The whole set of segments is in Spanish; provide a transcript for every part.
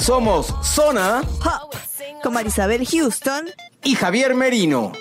Somos Zona Pop, con Marisabel Houston y Javier Merino.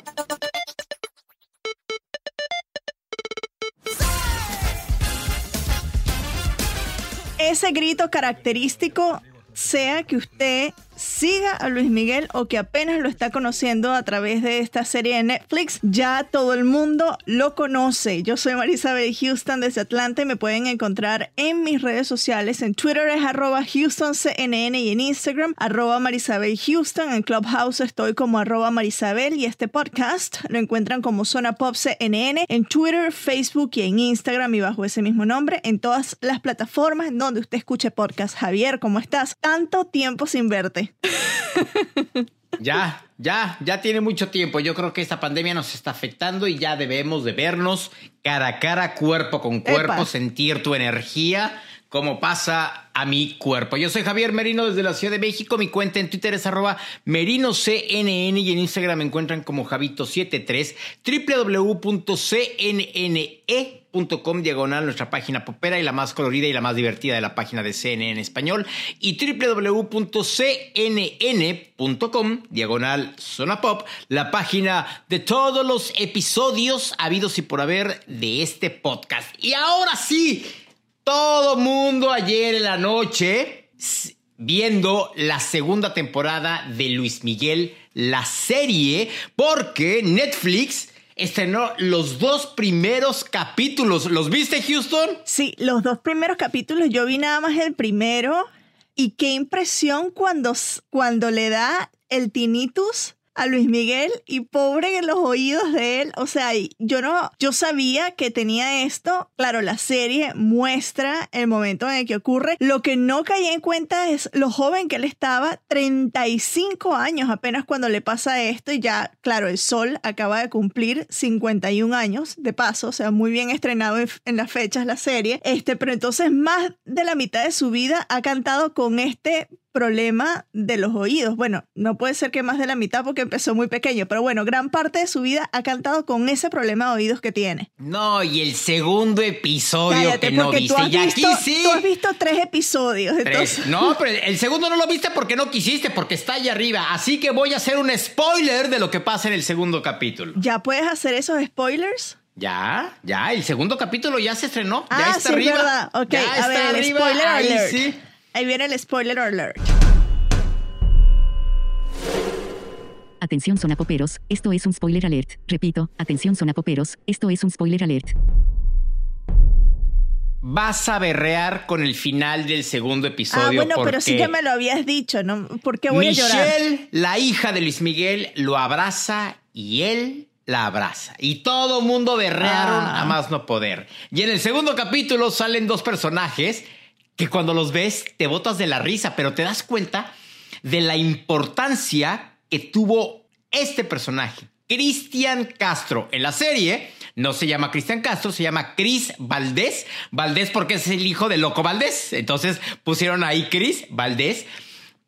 ese grito característico, sea que usted siga a Luis Miguel o que apenas lo está conociendo a través de esta serie de Netflix, ya todo el mundo lo conoce. Yo soy Marisabel Houston desde Atlanta y me pueden encontrar en mis redes sociales. En Twitter es arroba HoustonCNN y en Instagram arroba Marisabel Houston. En Clubhouse estoy como arroba Marisabel y este podcast lo encuentran como Zona Pop CNN en Twitter, Facebook y en Instagram y bajo ese mismo nombre en todas las plataformas donde usted escuche podcast. Javier, ¿cómo estás? Tanto tiempo sin verte. Ya, ya, ya tiene mucho tiempo. Yo creo que esta pandemia nos está afectando y ya debemos de vernos cara a cara, cuerpo con cuerpo, Epa. sentir tu energía, como pasa a mi cuerpo. Yo soy Javier Merino desde la Ciudad de México. Mi cuenta en Twitter es arroba merinoCNN y en Instagram me encuentran como Javito73, www.cnne.com diagonal nuestra página popera y la más colorida y la más divertida de la página de CNN en español y www.cnn.com diagonal zona pop la página de todos los episodios habidos y por haber de este podcast. Y ahora sí, todo mundo ayer en la noche viendo la segunda temporada de Luis Miguel, la serie, porque Netflix estrenó los dos primeros capítulos. ¿Los viste, Houston? Sí, los dos primeros capítulos, yo vi nada más el primero y qué impresión cuando, cuando le da el tinnitus a Luis Miguel y pobre en los oídos de él. O sea, yo no, yo sabía que tenía esto. Claro, la serie muestra el momento en el que ocurre. Lo que no caí en cuenta es lo joven que él estaba, 35 años apenas cuando le pasa esto y ya, claro, el sol acaba de cumplir 51 años de paso, o sea, muy bien estrenado en, en las fechas la serie. Este, pero entonces más de la mitad de su vida ha cantado con este problema de los oídos. Bueno, no puede ser que más de la mitad porque empezó muy pequeño, pero bueno, gran parte de su vida ha cantado con ese problema de oídos que tiene. No, y el segundo episodio Cállate, que no viste. tú has aquí sí. tú has visto tres episodios. Tres. Entonces, No, pero el segundo no lo viste porque no quisiste, porque está ahí arriba. Así que voy a hacer un spoiler de lo que pasa en el segundo capítulo. ¿ya puedes hacer esos spoilers? Ya, ya, el segundo capítulo ya se estrenó. ya ah, está sí, arriba. es verdad. Ok, ya a está ver, el spoiler ahí alert. sí. Ahí viene el spoiler alert. Atención sonapoperos, esto es un spoiler alert. Repito, atención sonapoperos, esto es un spoiler alert. Vas a berrear con el final del segundo episodio. Ah, bueno, pero sí que me lo habías dicho, ¿no? ¿Por qué voy a llorar? Michelle, la hija de Luis Miguel, lo abraza y él la abraza. Y todo mundo berrearon Ah. a más no poder. Y en el segundo capítulo salen dos personajes que cuando los ves te botas de la risa, pero te das cuenta de la importancia que tuvo este personaje. Cristian Castro en la serie no se llama Cristian Castro, se llama Cris Valdés. Valdés porque es el hijo de Loco Valdés. Entonces pusieron ahí Cris Valdés.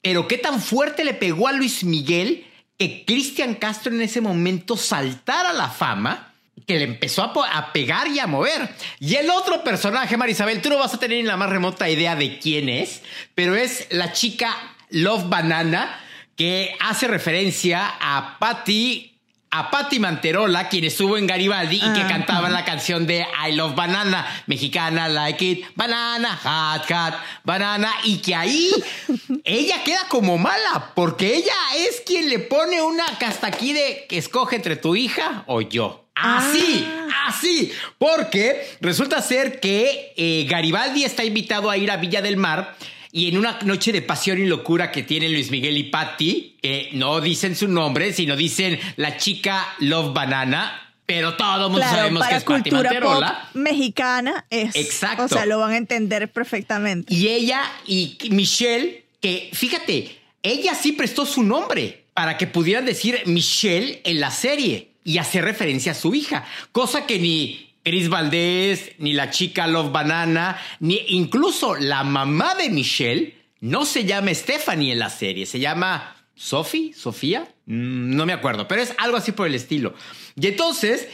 Pero qué tan fuerte le pegó a Luis Miguel que Cristian Castro en ese momento saltara la fama le empezó a pegar y a mover. Y el otro personaje, Marisabel, tú no vas a tener ni la más remota idea de quién es, pero es la chica Love Banana que hace referencia a Patty a Patti Manterola, quien estuvo en Garibaldi y que Ah, cantaba la canción de I Love Banana, mexicana, like it, banana, hot, hot, banana, y que ahí ella queda como mala, porque ella es quien le pone una hasta aquí de que escoge entre tu hija o yo. Así, así, porque resulta ser que eh, Garibaldi está invitado a ir a Villa del Mar y en una noche de pasión y locura que tienen Luis Miguel y Patty, eh, no dicen su nombre, sino dicen la chica Love Banana, pero todo el mundo Claro, sabemos que es cultura pop Manterola. mexicana es. Exacto. O sea, lo van a entender perfectamente. Y ella y Michelle, que fíjate, ella sí prestó su nombre para que pudieran decir Michelle en la serie y hacer referencia a su hija, cosa que ni Chris Valdés, ni la chica Love Banana, ni incluso la mamá de Michelle no se llama Stephanie en la serie, se llama Sophie, Sofía, Mm, no me acuerdo, pero es algo así por el estilo. Y entonces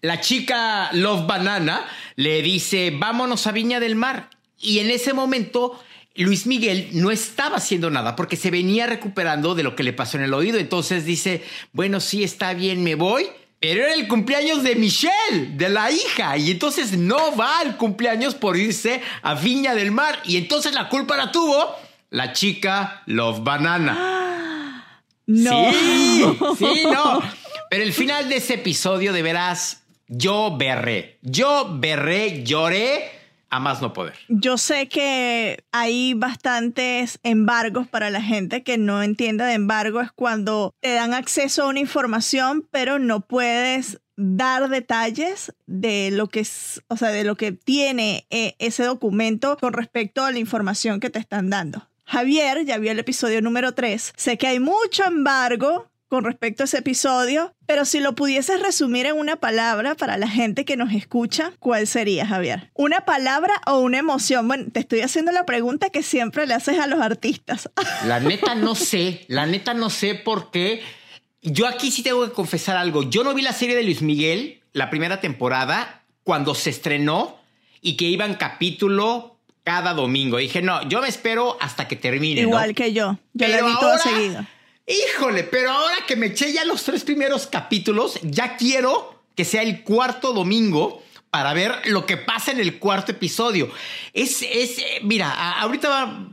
la chica Love Banana le dice, vámonos a Viña del Mar. Y en ese momento, Luis Miguel no estaba haciendo nada porque se venía recuperando de lo que le pasó en el oído. Entonces dice, bueno, sí, está bien, me voy. Pero era el cumpleaños de Michelle, de la hija. Y entonces no va al cumpleaños por irse a Viña del Mar. Y entonces la culpa la tuvo la chica Love Banana. No. Sí, sí, no. Pero el final de ese episodio, de veras, yo berré. Yo berré, lloré a más no poder. Yo sé que hay bastantes embargos para la gente que no entienda de embargo. Es cuando te dan acceso a una información, pero no puedes dar detalles de lo que es, o sea, de lo que tiene eh, ese documento con respecto a la información que te están dando. Javier ya vio el episodio número 3. Sé que hay mucho embargo con respecto a ese episodio, pero si lo pudieses resumir en una palabra para la gente que nos escucha, ¿cuál sería, Javier? ¿Una palabra o una emoción? Bueno, te estoy haciendo la pregunta que siempre le haces a los artistas. La neta no sé, la neta no sé por qué. Yo aquí sí tengo que confesar algo. Yo no vi la serie de Luis Miguel, la primera temporada, cuando se estrenó y que iban capítulo cada domingo. Dije, no, yo me espero hasta que termine. Igual ¿no? que yo. Yo la Pero vi todo ahora- seguido. Híjole, pero ahora que me eché ya los tres primeros capítulos, ya quiero que sea el cuarto domingo para ver lo que pasa en el cuarto episodio. Es, es eh, mira, ahorita va-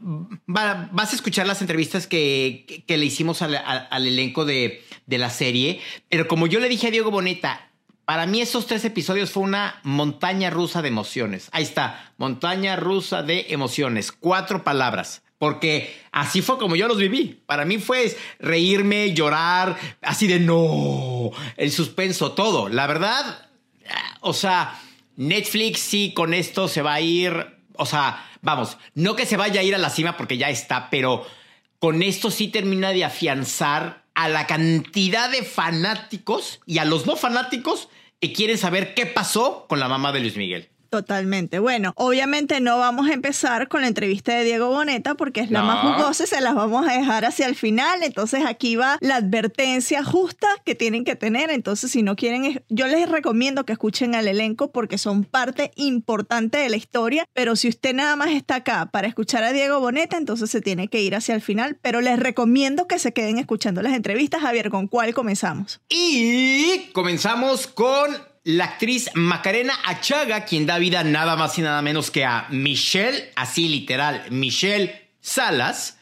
va- vas a escuchar las entrevistas que, le hicimos al, al- al elenco de, de la serie, pero como yo le dije a Diego Boneta, para mí esos tres episodios fue una montaña rusa de emociones. Ahí está, montaña rusa de emociones, cuatro palabras. Porque así fue como yo los viví. Para mí fue reírme, llorar, así de no, el suspenso, todo. La verdad, o sea, Netflix sí con esto se va a ir, o sea, vamos, no que se vaya a ir a la cima porque ya está, pero con esto sí termina de afianzar a la cantidad de fanáticos y a los no fanáticos que quieren saber qué pasó con la mamá de Luis Miguel. Totalmente. Bueno, obviamente no vamos a empezar con la entrevista de Diego Boneta porque es la No. más jugosa y se las vamos a dejar hacia el final. Entonces aquí va la advertencia justa que tienen que tener. Entonces si no quieren, yo les recomiendo que escuchen al elenco porque son parte importante de la historia. Pero si usted nada más está acá para escuchar a Diego Boneta, entonces se tiene que ir hacia el final. Pero les recomiendo que se queden escuchando las entrevistas. Javier, ¿con cuál comenzamos? Y comenzamos con la actriz Macarena Achaga, quien da vida nada más y nada menos que a Michelle, así literal, Michelle Salas.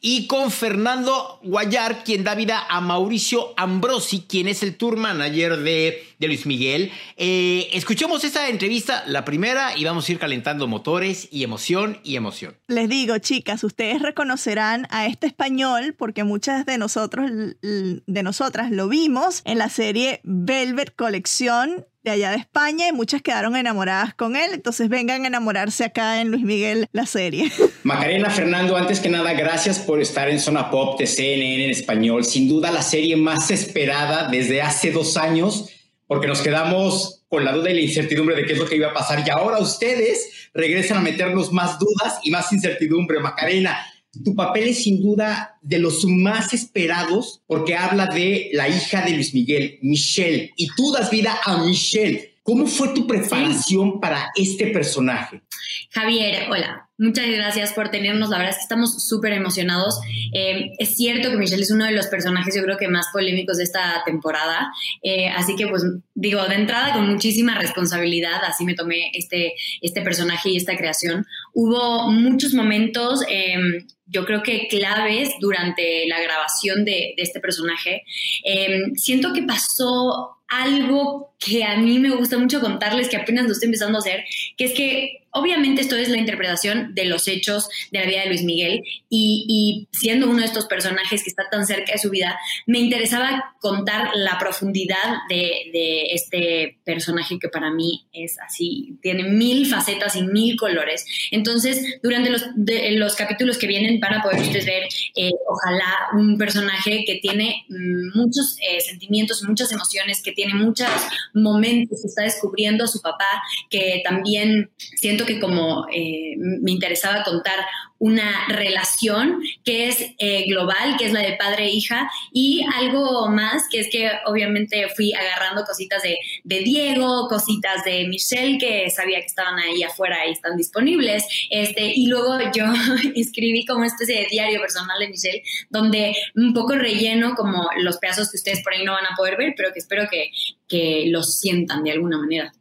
Y con Fernando Guayar, quien da vida a Mauricio Ambrosi, quien es el tour manager de, de Luis Miguel. Eh, escuchemos esta entrevista, la primera, y vamos a ir calentando motores y emoción y emoción. Les digo, chicas, ustedes reconocerán a este español porque muchas de nosotros, de nosotras lo vimos en la serie Velvet Colección de allá de España y muchas quedaron enamoradas con él. Entonces vengan a enamorarse acá en Luis Miguel, la serie. Macarena, Fernando, antes que nada, gracias por estar en Zona Pop de CNN en español. Sin duda la serie más esperada desde hace dos años, porque nos quedamos con la duda y la incertidumbre de qué es lo que iba a pasar. Y ahora ustedes regresan a meternos más dudas y más incertidumbre. Macarena, tu papel es sin duda de los más esperados porque habla de la hija de Luis Miguel, Michelle, y tú das vida a Michelle. ¿Cómo fue tu preparación para este personaje? Javier, hola. Muchas gracias por tenernos. La verdad es que estamos súper emocionados. Eh, es cierto que Michelle es uno de los personajes, yo creo que más polémicos de esta temporada. Eh, así que, pues, digo, de entrada, con muchísima responsabilidad, así me tomé este, este personaje y esta creación. Hubo muchos momentos, em, yo creo que claves durante la grabación de, de este personaje. Em, siento que pasó algo que a mí me gusta mucho contarles, que apenas lo estoy empezando a hacer, que es que obviamente esto es la interpretación de los hechos de la vida de Luis Miguel y, siendo uno de estos personajes que está tan cerca de su vida, me interesaba contar la profundidad de, este personaje que para mí es así, tiene mil facetas y mil colores. Entonces, durante los, los capítulos que vienen van a poder ustedes ver, eh, ojalá, un personaje que tiene mm, muchos eh, sentimientos, muchas emociones, que tiene muchos momentos, que está descubriendo a su papá, que también siento que como eh, me interesaba contar una relación que es eh, global, que es la de padre e hija, y algo más, que es que obviamente fui agarrando cositas de, Diego, cositas de Michelle, que sabía que estaban ahí afuera y están disponibles, este, y luego yo escribí como una especie de diario personal de Michelle, donde un poco relleno como los pedazos que ustedes por ahí no van a poder ver, pero que espero que, que los sientan de alguna manera.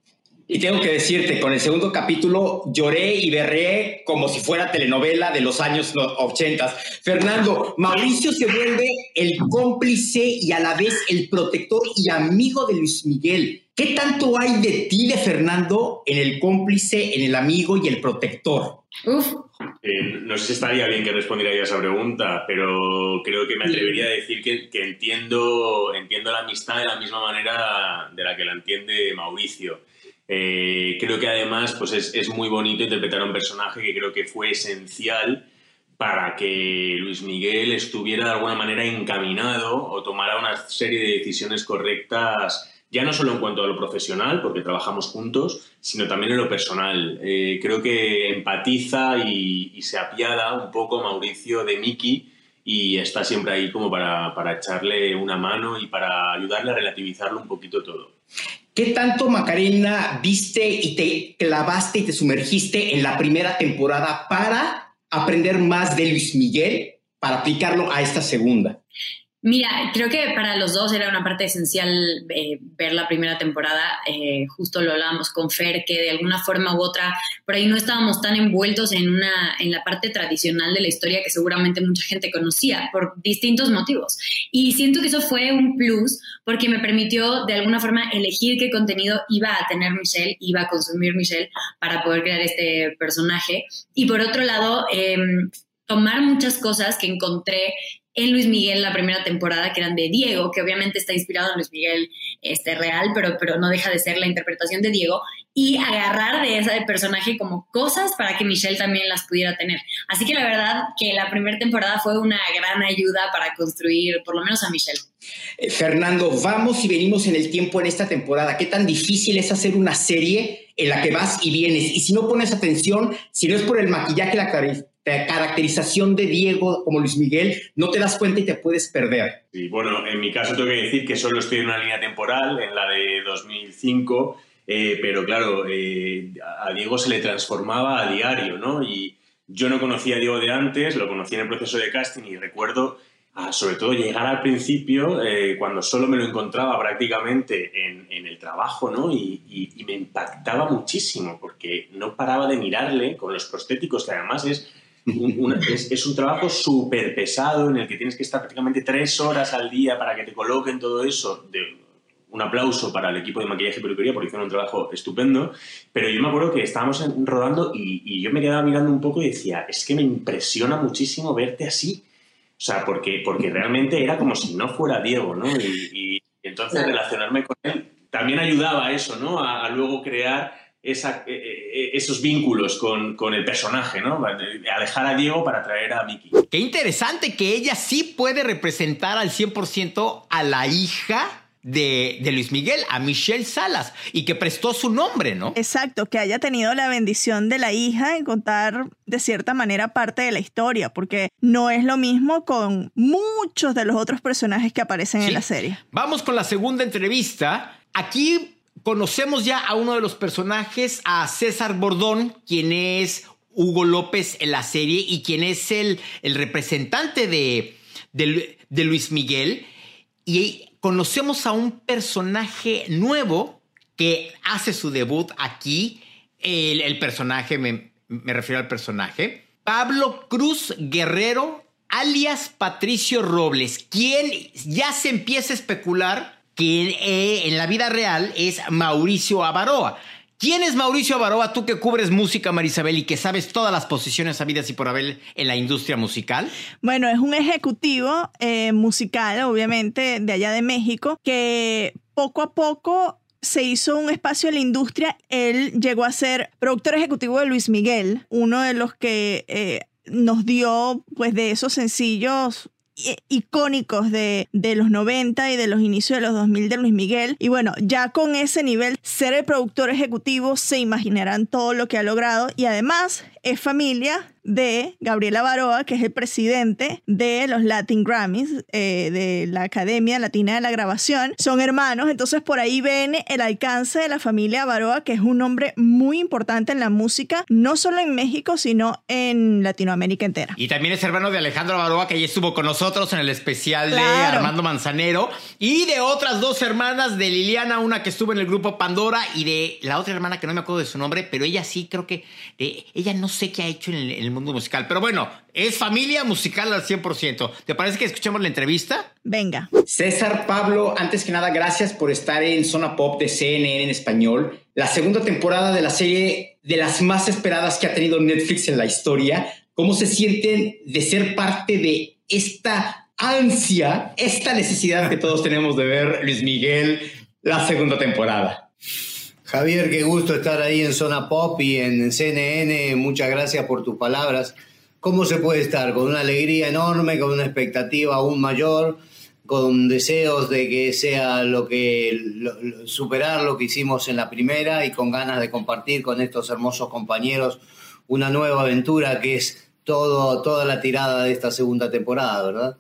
Y tengo que decirte, con el segundo capítulo lloré y berré como si fuera telenovela de los años 80. Fernando, Mauricio se vuelve el cómplice y a la vez el protector y amigo de Luis Miguel. ¿Qué tanto hay de ti, de Fernando, en el cómplice, en el amigo y el protector? Uf. Eh, no sé si estaría bien que respondiera yo a esa pregunta, pero creo que me atrevería a decir que, que entiendo, entiendo la amistad de la misma manera de la que la entiende Mauricio. Eh, creo que además pues es, muy bonito interpretar a un personaje que creo que fue esencial para que Luis Miguel estuviera de alguna manera encaminado o tomara una serie de decisiones correctas, ya no solo en cuanto a lo profesional, porque trabajamos juntos, sino también en lo personal. Eh, creo que empatiza y, se apiada un poco Mauricio de Miki y está siempre ahí como para, para echarle una mano y para ayudarle a relativizarlo un poquito todo. ¿Qué tanto, Macarena, viste y te clavaste y te sumergiste en la primera temporada para aprender más de Luis Miguel, para aplicarlo a esta segunda? Mira, creo que para los dos era una parte esencial eh, ver la primera temporada. Eh, justo lo hablábamos con Fer, que de alguna forma u otra, por ahí no estábamos tan envueltos en, una, en la parte tradicional de la historia que seguramente mucha gente conocía por distintos motivos. Y siento que eso fue un plus porque me permitió de alguna forma elegir qué contenido iba a tener Michelle, iba a consumir Michelle para poder crear este personaje. Y por otro lado, em, tomar muchas cosas que encontré en Luis Miguel la primera temporada, que eran de Diego, que obviamente está inspirado en Luis Miguel este, real, pero, pero no deja de ser la interpretación de Diego, y agarrar de ese personaje como cosas para que Michelle también las pudiera tener. Así que la verdad que la primera temporada fue una gran ayuda para construir por lo menos a Michelle. Eh, Fernando, vamos y venimos en el tiempo en esta temporada. ¿Qué tan difícil es hacer una serie en la que vas y vienes? Y si no pones atención, si no es por el maquillaje, la caracterización de Diego como Luis Miguel, no te das cuenta y te puedes perder. Sí, bueno, en mi caso tengo que decir que solo estoy en una línea temporal, en la de 2005, eh, pero claro, eh, a Diego se le transformaba a diario, ¿no? Y yo no conocía a Diego de antes, lo conocí en el proceso de casting y recuerdo sobre todo llegar al principio, eh, cuando solo me lo encontraba prácticamente en, el trabajo, ¿no? Y, me impactaba muchísimo, porque no paraba de mirarle con los prostéticos, que además es es, un trabajo súper pesado en el que tienes que estar prácticamente tres horas al día para que te coloquen todo eso. De, un aplauso para el equipo de maquillaje y peluquería porque hicieron un trabajo estupendo. Pero yo me acuerdo que estábamos rodando y, yo me quedaba mirando un poco y decía, es que me impresiona muchísimo verte así. O sea, porque, porque realmente era como si no fuera Diego, ¿no? Y, entonces relacionarme con él también ayudaba a eso, ¿no? a luego crear esa, eh, eh, esos vínculos con, con, el personaje, ¿no? A dejar a Diego para traer a Vicky. Qué interesante que ella sí puede representar al 100% a la hija de, de, Luis Miguel, a Michelle Salas, y que prestó su nombre, ¿no? Exacto, que haya tenido la bendición de la hija en contar de cierta manera parte de la historia, porque no es lo mismo con muchos de los otros personajes que aparecen en la serie. Vamos con la segunda entrevista. Aquí conocemos ya a uno de los personajes, a César Bordón, quien es Hugo López en la serie y quien es el, representante de, Luis Miguel. Y conocemos a un personaje nuevo que hace su debut aquí. El, personaje, me refiero al personaje. Pablo Cruz Guerrero, alias Patricio Robles, quien ya se empieza a especular que eh, en la vida real es Mauricio Avaroa. ¿Quién es Mauricio Avaroa? Tú que cubres música, Marisabel, y que sabes todas las posiciones habidas y por haber en la industria musical. Bueno, es un ejecutivo eh, musical, obviamente, de allá de México, que poco a poco se hizo un espacio en la industria. Él llegó a ser productor ejecutivo de Luis Miguel, uno de los que eh, nos dio, pues, de esos sencillos icónicos de, de, los 90 y de los inicios de los 2000 de Luis Miguel. Y bueno, ya con ese nivel, ser el productor ejecutivo, se imaginarán todo lo que ha logrado. Y además es familia de Gabriela Baroa, que es el presidente de los Latin Grammys, eh, de la Academia Latina de la Grabación. Son hermanos, entonces por ahí ven el alcance de la familia Baroa, que es un nombre muy importante en la música, no solo en México, sino en Latinoamérica entera. Y también es hermano de Alejandro Baroa, que ya estuvo con nosotros en el especial de Armando Manzanero, y de otras dos hermanas, de Liliana, una que estuvo en el grupo Pandora, y de la otra hermana que no me acuerdo de su nombre, pero ella sí creo que, eh, ella no sé qué ha hecho en el mundo musical. Pero bueno, es familia musical al 100%. ¿Te parece que escuchemos la entrevista? Venga. César Pablo, antes que nada, gracias por estar en Zona Pop de CNN en español. La segunda temporada de la serie de las más esperadas que ha tenido Netflix en la historia. ¿Cómo se sienten de ser parte de esta ansia, esta necesidad que todos tenemos de ver Luis Miguel la segunda temporada? Javier, qué gusto estar ahí en Zona Pop y en CNN. Muchas gracias por tus palabras. ¿Cómo se puede estar? Con una alegría enorme, con una expectativa aún mayor, con deseos de que sea lo que superar lo que hicimos en la primera y con ganas de compartir con estos hermosos compañeros una nueva aventura que es toda la tirada de esta segunda temporada, ¿verdad?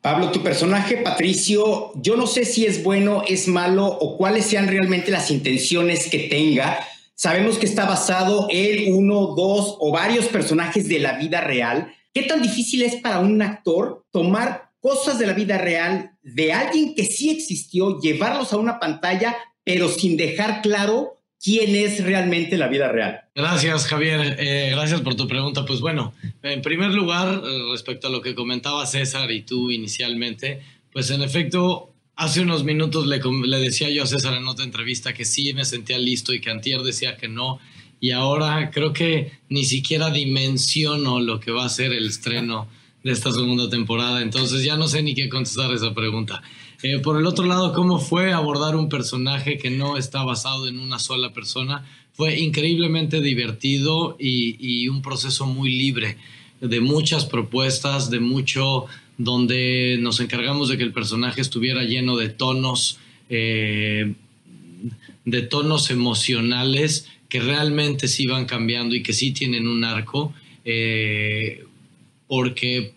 Pablo, tu personaje, Patricio, yo no sé si es bueno, es malo o cuáles sean realmente las intenciones que tenga. Sabemos que está basado en uno, dos o varios personajes de la vida real. ¿Qué tan difícil es para un actor tomar cosas de la vida real de alguien que sí existió, llevarlos a una pantalla, pero sin dejar claro quién es realmente la vida real. Gracias, Javier. Eh, gracias por tu pregunta. Pues bueno, en primer lugar, eh, respecto a lo que comentaba César y tú inicialmente, pues en efecto, hace unos minutos le, le decía yo a César en otra entrevista que sí me sentía listo y que Antier decía que no. Y ahora creo que ni siquiera dimensiono lo que va a ser el estreno de esta segunda temporada. Entonces ya no sé ni qué contestar esa pregunta. Eh, por el otro lado, cómo fue abordar un personaje que no está basado en una sola persona. Fue increíblemente divertido y, un proceso muy libre, de muchas propuestas, de mucho donde nos encargamos de que el personaje estuviera lleno de tonos, eh, de tonos emocionales que realmente sí van cambiando y que sí tienen un arco, eh, porque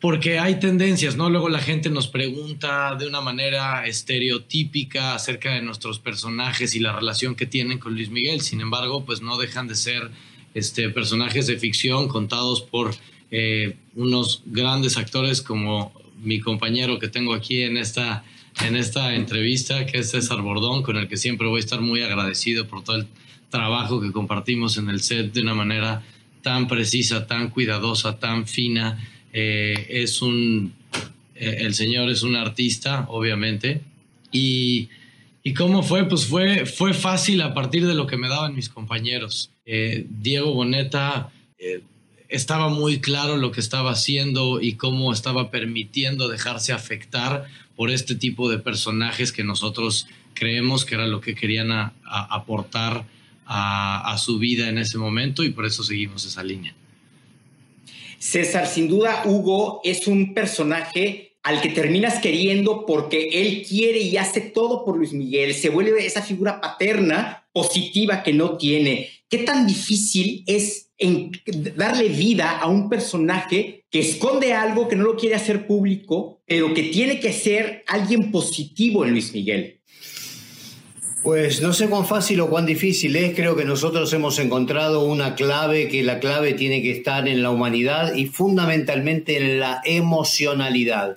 porque hay tendencias, ¿no? Luego la gente nos pregunta de una manera estereotípica acerca de nuestros personajes y la relación que tienen con Luis Miguel. Sin embargo, pues no dejan de ser este, personajes de ficción contados por eh, unos grandes actores como mi compañero que tengo aquí en esta, en esta entrevista, que es César Bordón, con el que siempre voy a estar muy agradecido por todo el trabajo que compartimos en el set de una manera tan precisa, tan cuidadosa, tan fina eh, es un, eh, el señor es un artista, obviamente. Y, y, cómo fue? Pues fue, fue fácil a partir de lo que me daban mis compañeros. Eh, Diego Boneta estaba muy claro lo que estaba haciendo y cómo estaba permitiendo dejarse afectar por este tipo de personajes que nosotros creemos que era lo que querían aportar a su vida en ese momento y por eso seguimos esa línea. César, sin duda, Hugo es un personaje al que terminas queriendo porque él quiere y hace todo por Luis Miguel, se vuelve esa figura paterna positiva que no tiene. ¿Qué tan difícil es darle vida a un personaje que esconde algo, que no lo quiere hacer público, pero que tiene que ser alguien positivo en Luis Miguel? Pues no sé cuán fácil o cuán difícil es, creo que nosotros hemos encontrado una clave, que la clave tiene que estar en la humanidad y fundamentalmente en la emocionalidad.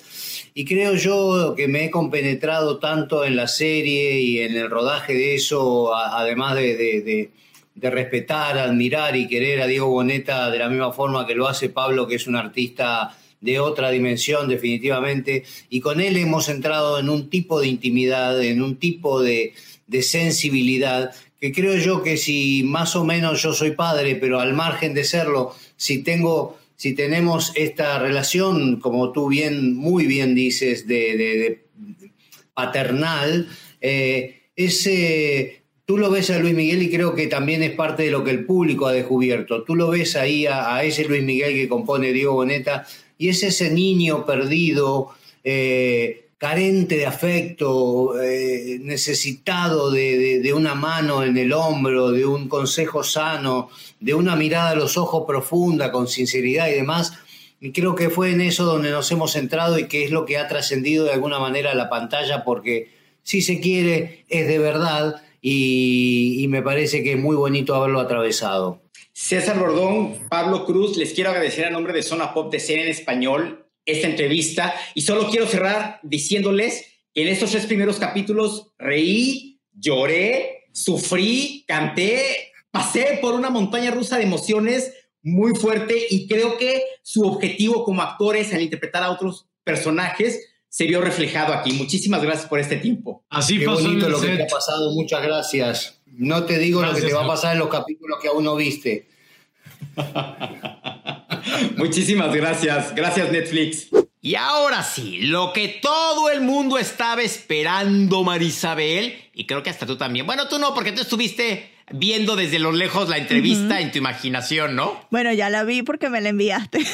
Y creo yo que me he compenetrado tanto en la serie y en el rodaje de eso, además de, de, respetar, admirar y querer a Diego Boneta de la misma forma que lo hace Pablo, que es un artista de otra dimensión definitivamente, y con él hemos entrado en un tipo de intimidad, en un tipo de, de sensibilidad, que creo yo que si más o menos yo soy padre, pero al margen de serlo, si tengo, si tenemos esta relación, como tú bien, muy bien dices, de, paternal, eh, ese, tú lo ves a Luis Miguel y creo que también es parte de lo que el público ha descubierto. Tú lo ves ahí a, ese Luis Miguel que compone Diego Boneta y es ese niño perdido. Eh, carente de afecto, eh, necesitado de, una mano en el hombro, de un consejo sano, de una mirada a los ojos profunda, con sinceridad y demás. Y creo que fue en eso donde nos hemos centrado y que es lo que ha trascendido de alguna manera la pantalla, porque si se quiere, es de verdad y, me parece que es muy bonito haberlo atravesado. César Bordón, Pablo Cruz, les quiero agradecer a nombre de Zona Pop de Ser en Español esta entrevista y solo quiero cerrar diciéndoles que en estos tres primeros capítulos reí, lloré, sufrí, canté, pasé por una montaña rusa de emociones muy fuerte y creo que su objetivo como actores al interpretar a otros personajes se vio reflejado aquí. Muchísimas gracias por este tiempo. Así Qué bonito lo que te ha pasado, muchas gracias. No te digo lo que te va a pasar en los capítulos que aún no viste. Muchísimas gracias. Gracias, Netflix. Y ahora sí, lo que todo el mundo estaba esperando, Marisabel, y creo que hasta tú también. Bueno, tú no, porque tú estuviste viendo desde lo lejos la entrevista en tu imaginación, ¿no? Bueno, ya la vi porque me la enviaste.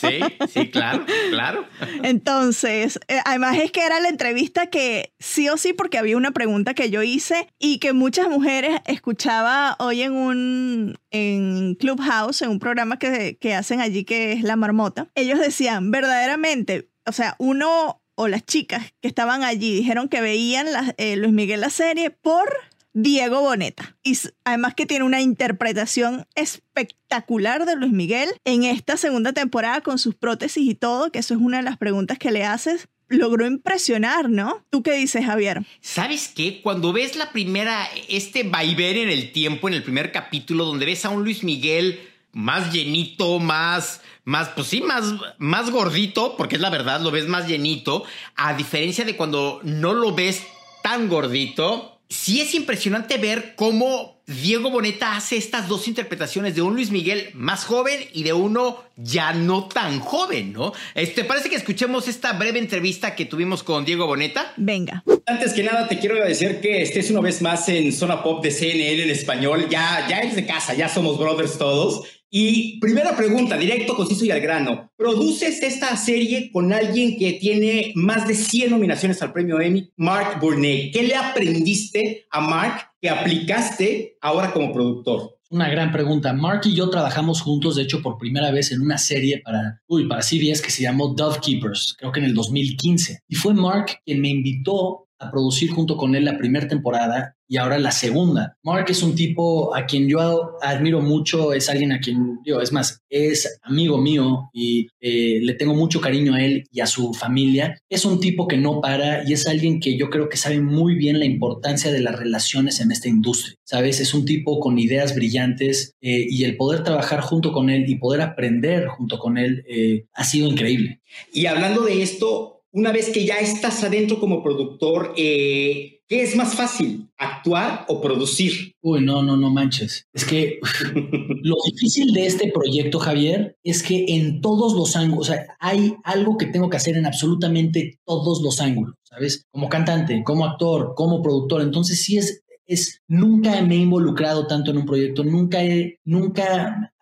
Sí, sí, claro, claro. Entonces, eh, además es que era la entrevista que sí o sí, porque había una pregunta que yo hice y que muchas mujeres escuchaba hoy en un en Clubhouse, en un programa que, que hacen allí que es La Marmota. Ellos decían, verdaderamente, o sea, uno o las chicas que estaban allí dijeron que veían la, eh, Luis Miguel la serie por Diego Boneta. Y además que tiene una interpretación espectacular de Luis Miguel en esta segunda temporada con sus prótesis y todo, que eso es una de las preguntas que le haces. Logró impresionar, ¿no? ¿Tú qué dices, Javier? ¿Sabes qué? Cuando ves la primera, este vaivén en el tiempo, en el primer capítulo, donde ves a un Luis Miguel más llenito, más, más, pues sí, más, más gordito, porque es la verdad, lo ves más llenito, a diferencia de cuando no lo ves tan gordito, sí es impresionante ver cómo Diego Boneta hace estas dos interpretaciones de un Luis Miguel más joven y de uno ya no tan joven, ¿no? Este, parece que escuchemos esta breve entrevista que tuvimos con Diego Boneta. Venga. Antes que nada, te quiero agradecer que estés una vez más en Zona Pop de CNN en español. Ya, ya eres de casa, ya somos brothers todos. Y primera pregunta, directo, conciso y al grano. ¿Produces esta serie con alguien que tiene más de 100 nominaciones al premio Emmy, Mark Burnett? ¿Qué le aprendiste a Mark que aplicaste ahora como productor? Una gran pregunta. Mark y yo trabajamos juntos, de hecho, por primera vez en una serie para, uy, para CBS que se llamó Dove Keepers, creo que en el 2015. Y fue Mark quien me invitó a producir junto con él la primera temporada y ahora la segunda. Mark es un tipo a quien yo admiro mucho, es alguien a quien, yo, es más, es amigo mío y eh, le tengo mucho cariño a él y a su familia. Es un tipo que no para y es alguien que yo creo que sabe muy bien la importancia de las relaciones en esta industria. ¿Sabes? Es un tipo con ideas brillantes eh, y el poder trabajar junto con él y poder aprender junto con él eh, ha sido increíble. Y hablando de esto, una vez que ya estás adentro como productor, eh, ¿qué es más fácil, actuar o producir? Uy, no, no, no manches. Es que lo difícil de este proyecto, Javier, es que en todos los ángulos, o sea, hay algo que tengo que hacer en absolutamente todos los ángulos, ¿sabes? Como cantante, como actor, como productor. Entonces sí es es nunca me he involucrado tanto en un proyecto, nunca he, nunca,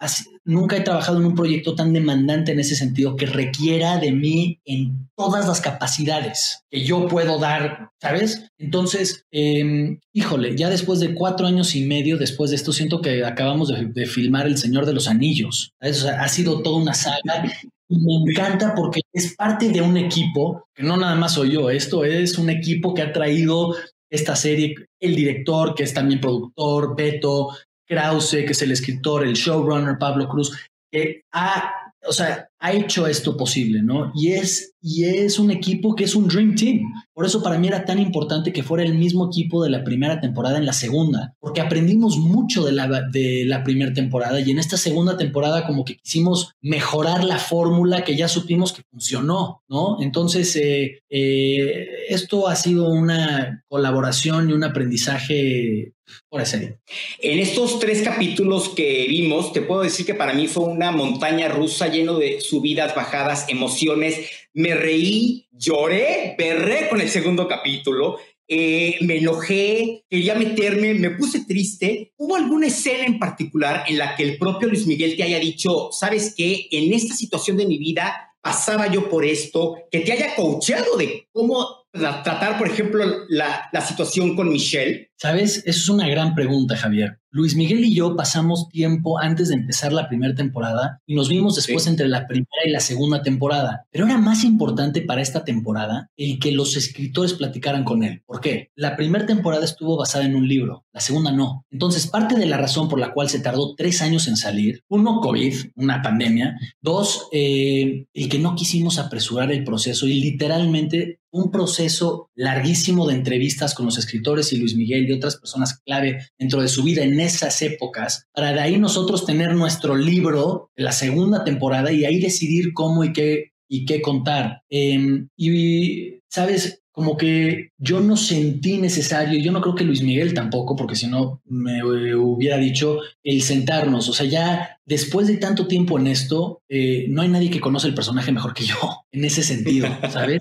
nunca he trabajado en un proyecto tan demandante en ese sentido que requiera de mí en todas las capacidades que yo puedo dar, ¿sabes? Entonces, em, híjole, ya después de cuatro años y medio después de esto, siento que acabamos de, filmar El Señor de los Anillos. ha sido toda una saga me encanta porque es parte de un equipo, que no nada más soy yo, esto es un equipo que ha traído esta serie, el director, que es también productor, Beto, Krause, que es el escritor, el showrunner, Pablo Cruz, que ha, o sea, ha hecho esto posible, ¿no? Y es, y es un equipo que es un Dream Team. Por eso para mí era tan importante que fuera el mismo equipo de la primera temporada en la segunda, porque aprendimos mucho de la, de la primera temporada y en esta segunda temporada como que quisimos mejorar la fórmula que ya supimos que funcionó, ¿no? Entonces, eh, eh, esto ha sido una colaboración y un aprendizaje por serie. En estos tres capítulos que vimos, te puedo decir que para mí fue una montaña rusa lleno de subidas, bajadas, emociones. Me reí, lloré, berré con el segundo capítulo. Eh, me enojé, quería meterme, me puse triste. ¿Hubo alguna escena en particular en la que el propio Luis Miguel te haya dicho, sabes qué, en esta situación de mi vida pasaba yo por esto, que te haya coachado de cómo tratar, por ejemplo, la, la situación con Michelle? Sabes, eso es una gran pregunta, Javier. Luis Miguel y yo pasamos tiempo antes de empezar la primera temporada y nos vimos después entre la primera y la segunda temporada. Pero era más importante para esta temporada el que los escritores platicaran con él. ¿Por qué? La primera temporada estuvo basada en un libro, la segunda no. Entonces, parte de la razón por la cual se tardó tres años en salir, uno, COVID, una pandemia, dos, eh, el que no quisimos apresurar el proceso y literalmente un proceso larguísimo de entrevistas con los escritores y Luis Miguel y otras personas clave dentro de su vida en esas épocas, para de ahí nosotros tener nuestro libro de la segunda temporada y ahí decidir cómo y qué, y qué contar. Em, y, sabes, como que yo no sentí necesario, yo no creo que Luis Miguel tampoco, porque si no me hubiera dicho el sentarnos, o sea, ya después de tanto tiempo en esto, eh, no hay nadie que conoce el personaje mejor que yo, en ese sentido, ¿sabes?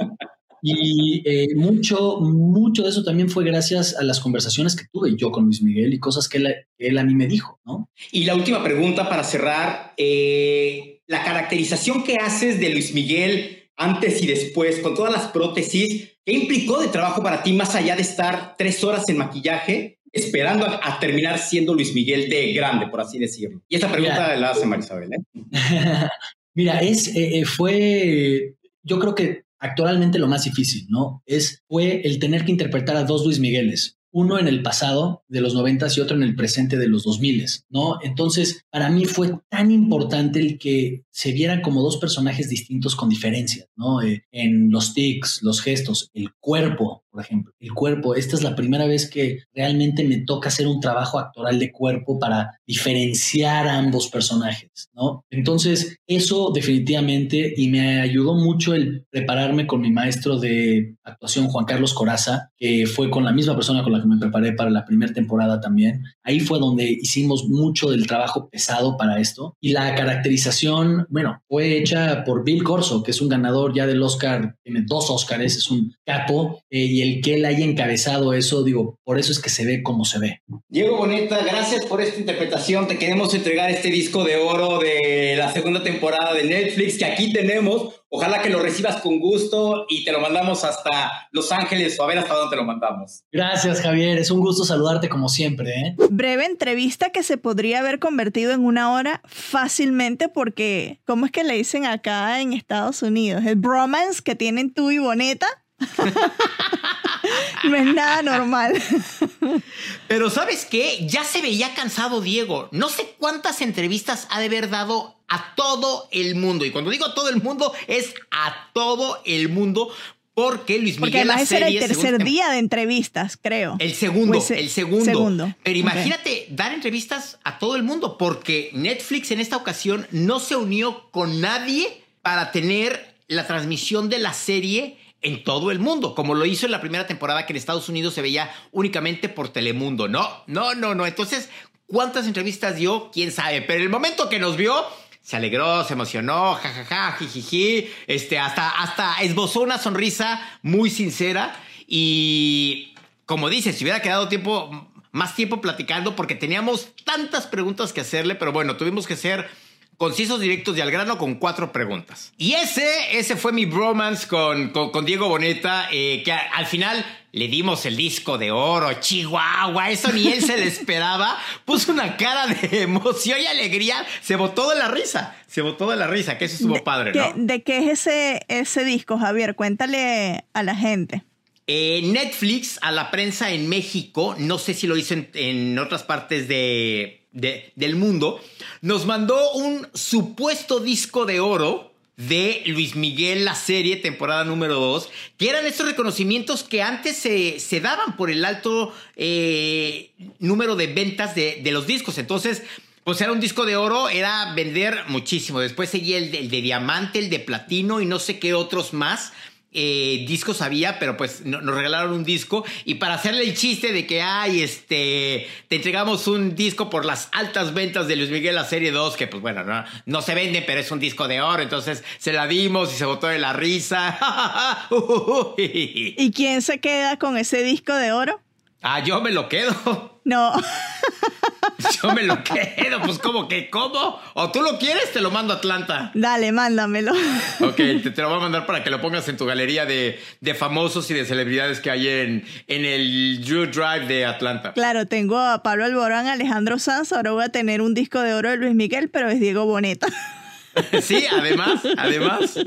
Y eh, mucho, mucho de eso también fue gracias a las conversaciones que tuve yo con Luis Miguel y cosas que él, a mí me dijo, ¿no? Y la última pregunta para cerrar, eh, la caracterización que haces de Luis Miguel antes y después, con todas las prótesis, ¿qué implicó de trabajo para ti más allá de estar tres horas en maquillaje? esperando a, terminar siendo Luis Miguel de grande, por así decirlo. Y esta pregunta la hace Marisabel. ¿eh? Mira, es, fue, yo creo que actualmente lo más difícil, ¿no? Es, fue el tener que interpretar a dos Luis Migueles, uno en el pasado de los noventas y otro en el presente de los dos miles, ¿no? Entonces, para mí fue tan importante el que se vieran como dos personajes distintos con diferencias, ¿no? Eh, en los tics, los gestos, el cuerpo, por ejemplo. El cuerpo, esta es la primera vez que realmente me toca hacer un trabajo actoral de cuerpo para diferenciar a ambos personajes, ¿no? Entonces, eso definitivamente, y me ayudó mucho el prepararme con mi maestro de actuación, Juan Carlos Coraza, que fue con la misma persona con la que me preparé para la primera temporada también. Ahí fue donde hicimos mucho del trabajo pesado para esto. Y la caracterización, bueno, fue hecha por Bill Corso, que es un ganador ya del Oscar, tiene dos Oscars, es un capo. Eh, el que él haya encabezado eso, digo, por eso es que se ve como se ve. Diego Boneta, gracias por esta interpretación. Te queremos entregar este disco de oro de la segunda temporada de Netflix que aquí tenemos. Ojalá que lo recibas con gusto y te lo mandamos hasta Los Ángeles o a ver hasta dónde te lo mandamos. Gracias, Javier. Es un gusto saludarte como siempre. ¿eh? Breve entrevista que se podría haber convertido en una hora fácilmente porque, ¿cómo es que le dicen acá en Estados Unidos? El bromance que tienen tú y Boneta no es nada normal. Pero ¿sabes qué? Ya se veía cansado Diego. No sé cuántas entrevistas ha de haber dado a todo el mundo. Y cuando digo a todo el mundo, es a todo el mundo. Porque Luis Miguel Porque además era el tercer día de entrevistas, creo. El segundo, el segundo. Pero imagínate dar entrevistas a todo el mundo, porque Netflix en esta ocasión no se unió con nadie para tener la transmisión de la serie en todo el mundo, como lo hizo en la primera temporada que en Estados Unidos se veía únicamente por Telemundo. No, no, no, no. Entonces, ¿cuántas entrevistas dio? ¿Quién sabe? Pero el momento que nos vio, se alegró, se emocionó, jajaja, jijiji, este, hasta, hasta esbozó una sonrisa muy sincera y, como dices, si hubiera quedado tiempo, más tiempo platicando porque teníamos tantas preguntas que hacerle, pero bueno, tuvimos que ser concisos, directos y al grano con cuatro preguntas. Y ese, ese fue mi bromance con, con, Diego Boneta, eh, que al final le dimos el disco de oro, Chihuahua, eso ni él se le esperaba. Puso una cara de emoción y alegría, se botó de la risa, se botó de la risa, que eso estuvo padre, ¿no? ¿De qué es ese, ese disco, Javier? Cuéntale a la gente. eh, Netflix a la prensa en México, no sé si lo hizo en, otras partes de, del mundo, nos mandó un supuesto disco de oro de Luis Miguel, la serie, temporada número 2, que eran estos reconocimientos que antes se, se daban por el alto eh, número de ventas de, de los discos. Entonces, pues era un disco de oro, era vender muchísimo. Después seguía el de, diamante, el de platino y no sé qué otros más. Eh, discos había, pero pues nos regalaron un disco y para hacerle el chiste de que, ay, este, te entregamos un disco por las altas ventas de Luis Miguel la serie 2, que pues bueno, no, no se vende, pero es un disco de oro, entonces se la dimos y se botó de la risa. ¿Y quién se queda con ese disco de oro? Ah, yo me lo quedo. No. Yo me lo quedo, pues como que, ¿cómo? ¿O tú lo quieres? Te lo mando a Atlanta. Dale, mándamelo. Ok, te, lo voy a mandar para que lo pongas en tu galería de, famosos y de celebridades que hay en, en el Drew Drive de Atlanta. Claro, tengo a Pablo Alborán, Alejandro Sanz, ahora voy a tener un disco de oro de Luis Miguel, pero es Diego Boneta. Sí, además, además.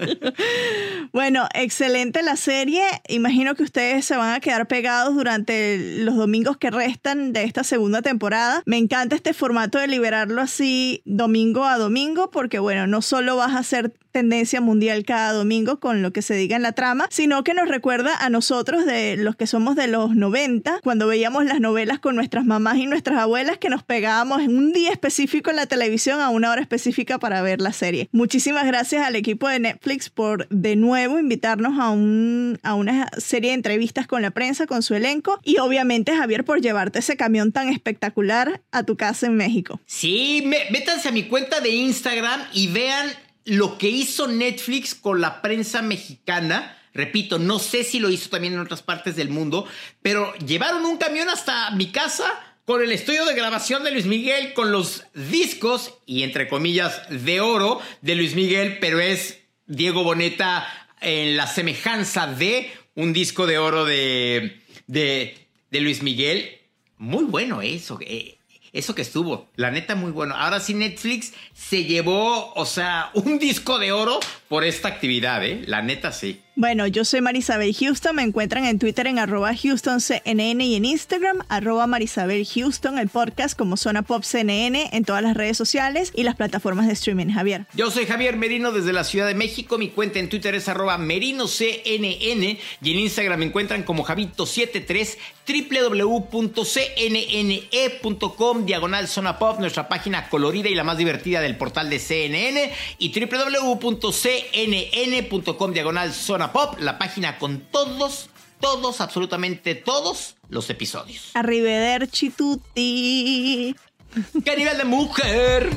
Bueno, excelente la serie. Imagino que ustedes se van a quedar pegados durante los domingos que restan de esta segunda temporada. Me encanta este formato de liberarlo así domingo a domingo porque, bueno, no solo vas a hacer tendencia mundial cada domingo con lo que se diga en la trama, sino que nos recuerda a nosotros de los que somos de los 90, cuando veíamos las novelas con nuestras mamás y nuestras abuelas que nos pegábamos en un día específico en la televisión a una hora específica para ver la serie. Muchísimas gracias al equipo de Netflix por de nuevo invitarnos a, un, a una serie de entrevistas con la prensa, con su elenco y obviamente Javier por llevarte ese camión tan espectacular a tu casa en México. Sí, métanse a mi cuenta de Instagram y vean lo que hizo Netflix con la prensa mexicana. Repito, no sé si lo hizo también en otras partes del mundo, pero llevaron un camión hasta mi casa con el estudio de grabación de Luis Miguel, con los discos y entre comillas de oro de Luis Miguel, pero es Diego Boneta en la semejanza de un disco de oro de, de, Luis Miguel. Muy bueno eso. Eh, eso que estuvo, la neta muy bueno. Ahora sí Netflix se llevó, o sea, un disco de oro por esta actividad, ¿eh? La neta sí. Bueno, yo soy Marisabel Houston, me encuentran en Twitter en arroba HoustonCNN y en Instagram arroba Marisabel Houston, el podcast como Zona Pop CNN en todas las redes sociales y las plataformas de streaming. Javier. Yo soy Javier Merino desde la Ciudad de México, mi cuenta en Twitter es arroba MerinoCNN y en Instagram me encuentran como Javito73 www.cnne.com diagonal Zona Pop, nuestra página colorida y la más divertida del portal de CNN y www.cnn.com diagonal Zona Pop, la página con todos, todos, absolutamente todos los episodios. Arrivederci tutti. ¡Qué nivel de mujer!